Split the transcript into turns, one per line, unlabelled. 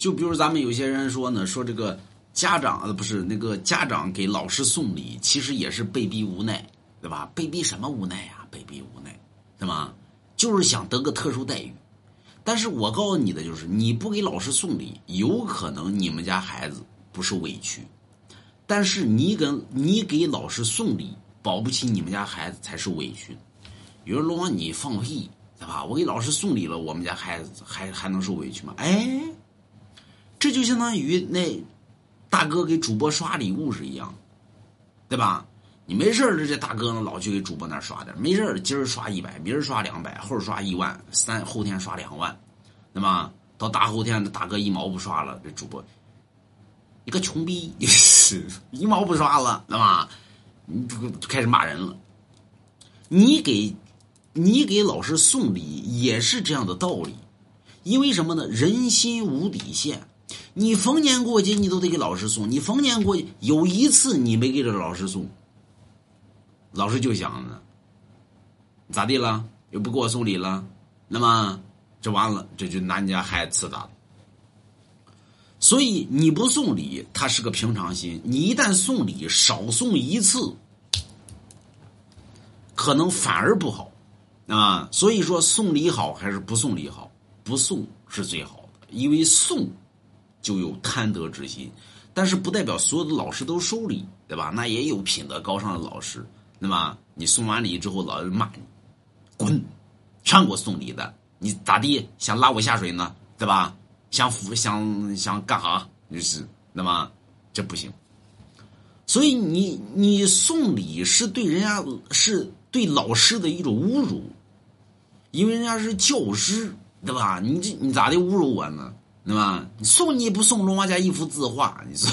就比如咱们有些人说呢，说这个家长呃不是那个家长给老师送礼，其实也是被逼无奈，对吧？被逼什么无奈呀？被逼无奈，对吗？就是想得个特殊待遇。但是我告诉你的就是，你不给老师送礼，有可能你们家孩子不受委屈，但是你跟你给老师送礼，保不齐你们家孩子才受委屈。有人说你放屁，对吧？我给老师送礼了，我们家孩子还还能受委屈吗？哎。这就相当于那大哥给主播刷礼物是一样，对吧？你没事儿这大哥呢老去给主播那刷点，没事儿今儿刷一百，明儿刷两百，后儿刷一万，三后天刷两万，对吧？到大后天大哥一毛不刷了，这主播你个穷逼，一毛不刷了，对吧？你就开始骂人了。你给，你给老师送礼也是这样的道理，因为什么呢？人心无底线。你逢年过节你都得给老师送，你逢年过节有一次你没给这老师送，老师就想呢，咋地了？又不给我送礼了？那么这完了，这就拿你家孩子刺他。所以你不送礼，他是个平常心；你一旦送礼，少送一次，可能反而不好啊。所以说，送礼好还是不送礼好？不送是最好的，因为送。就有贪得之心，但是不代表所有的老师都收礼，对吧？那也有品德高尚的老师，那么你送完礼之后，老师骂你，滚，上给我送礼的，你咋地？想拉我下水呢，对吧？想扶想想干哈？就是，那么这不行。所以你你送礼是对人家是对老师的一种侮辱，因为人家是教师，对吧？你这你咋的侮辱我呢？对吧？送你不送龙王家一幅字画？你说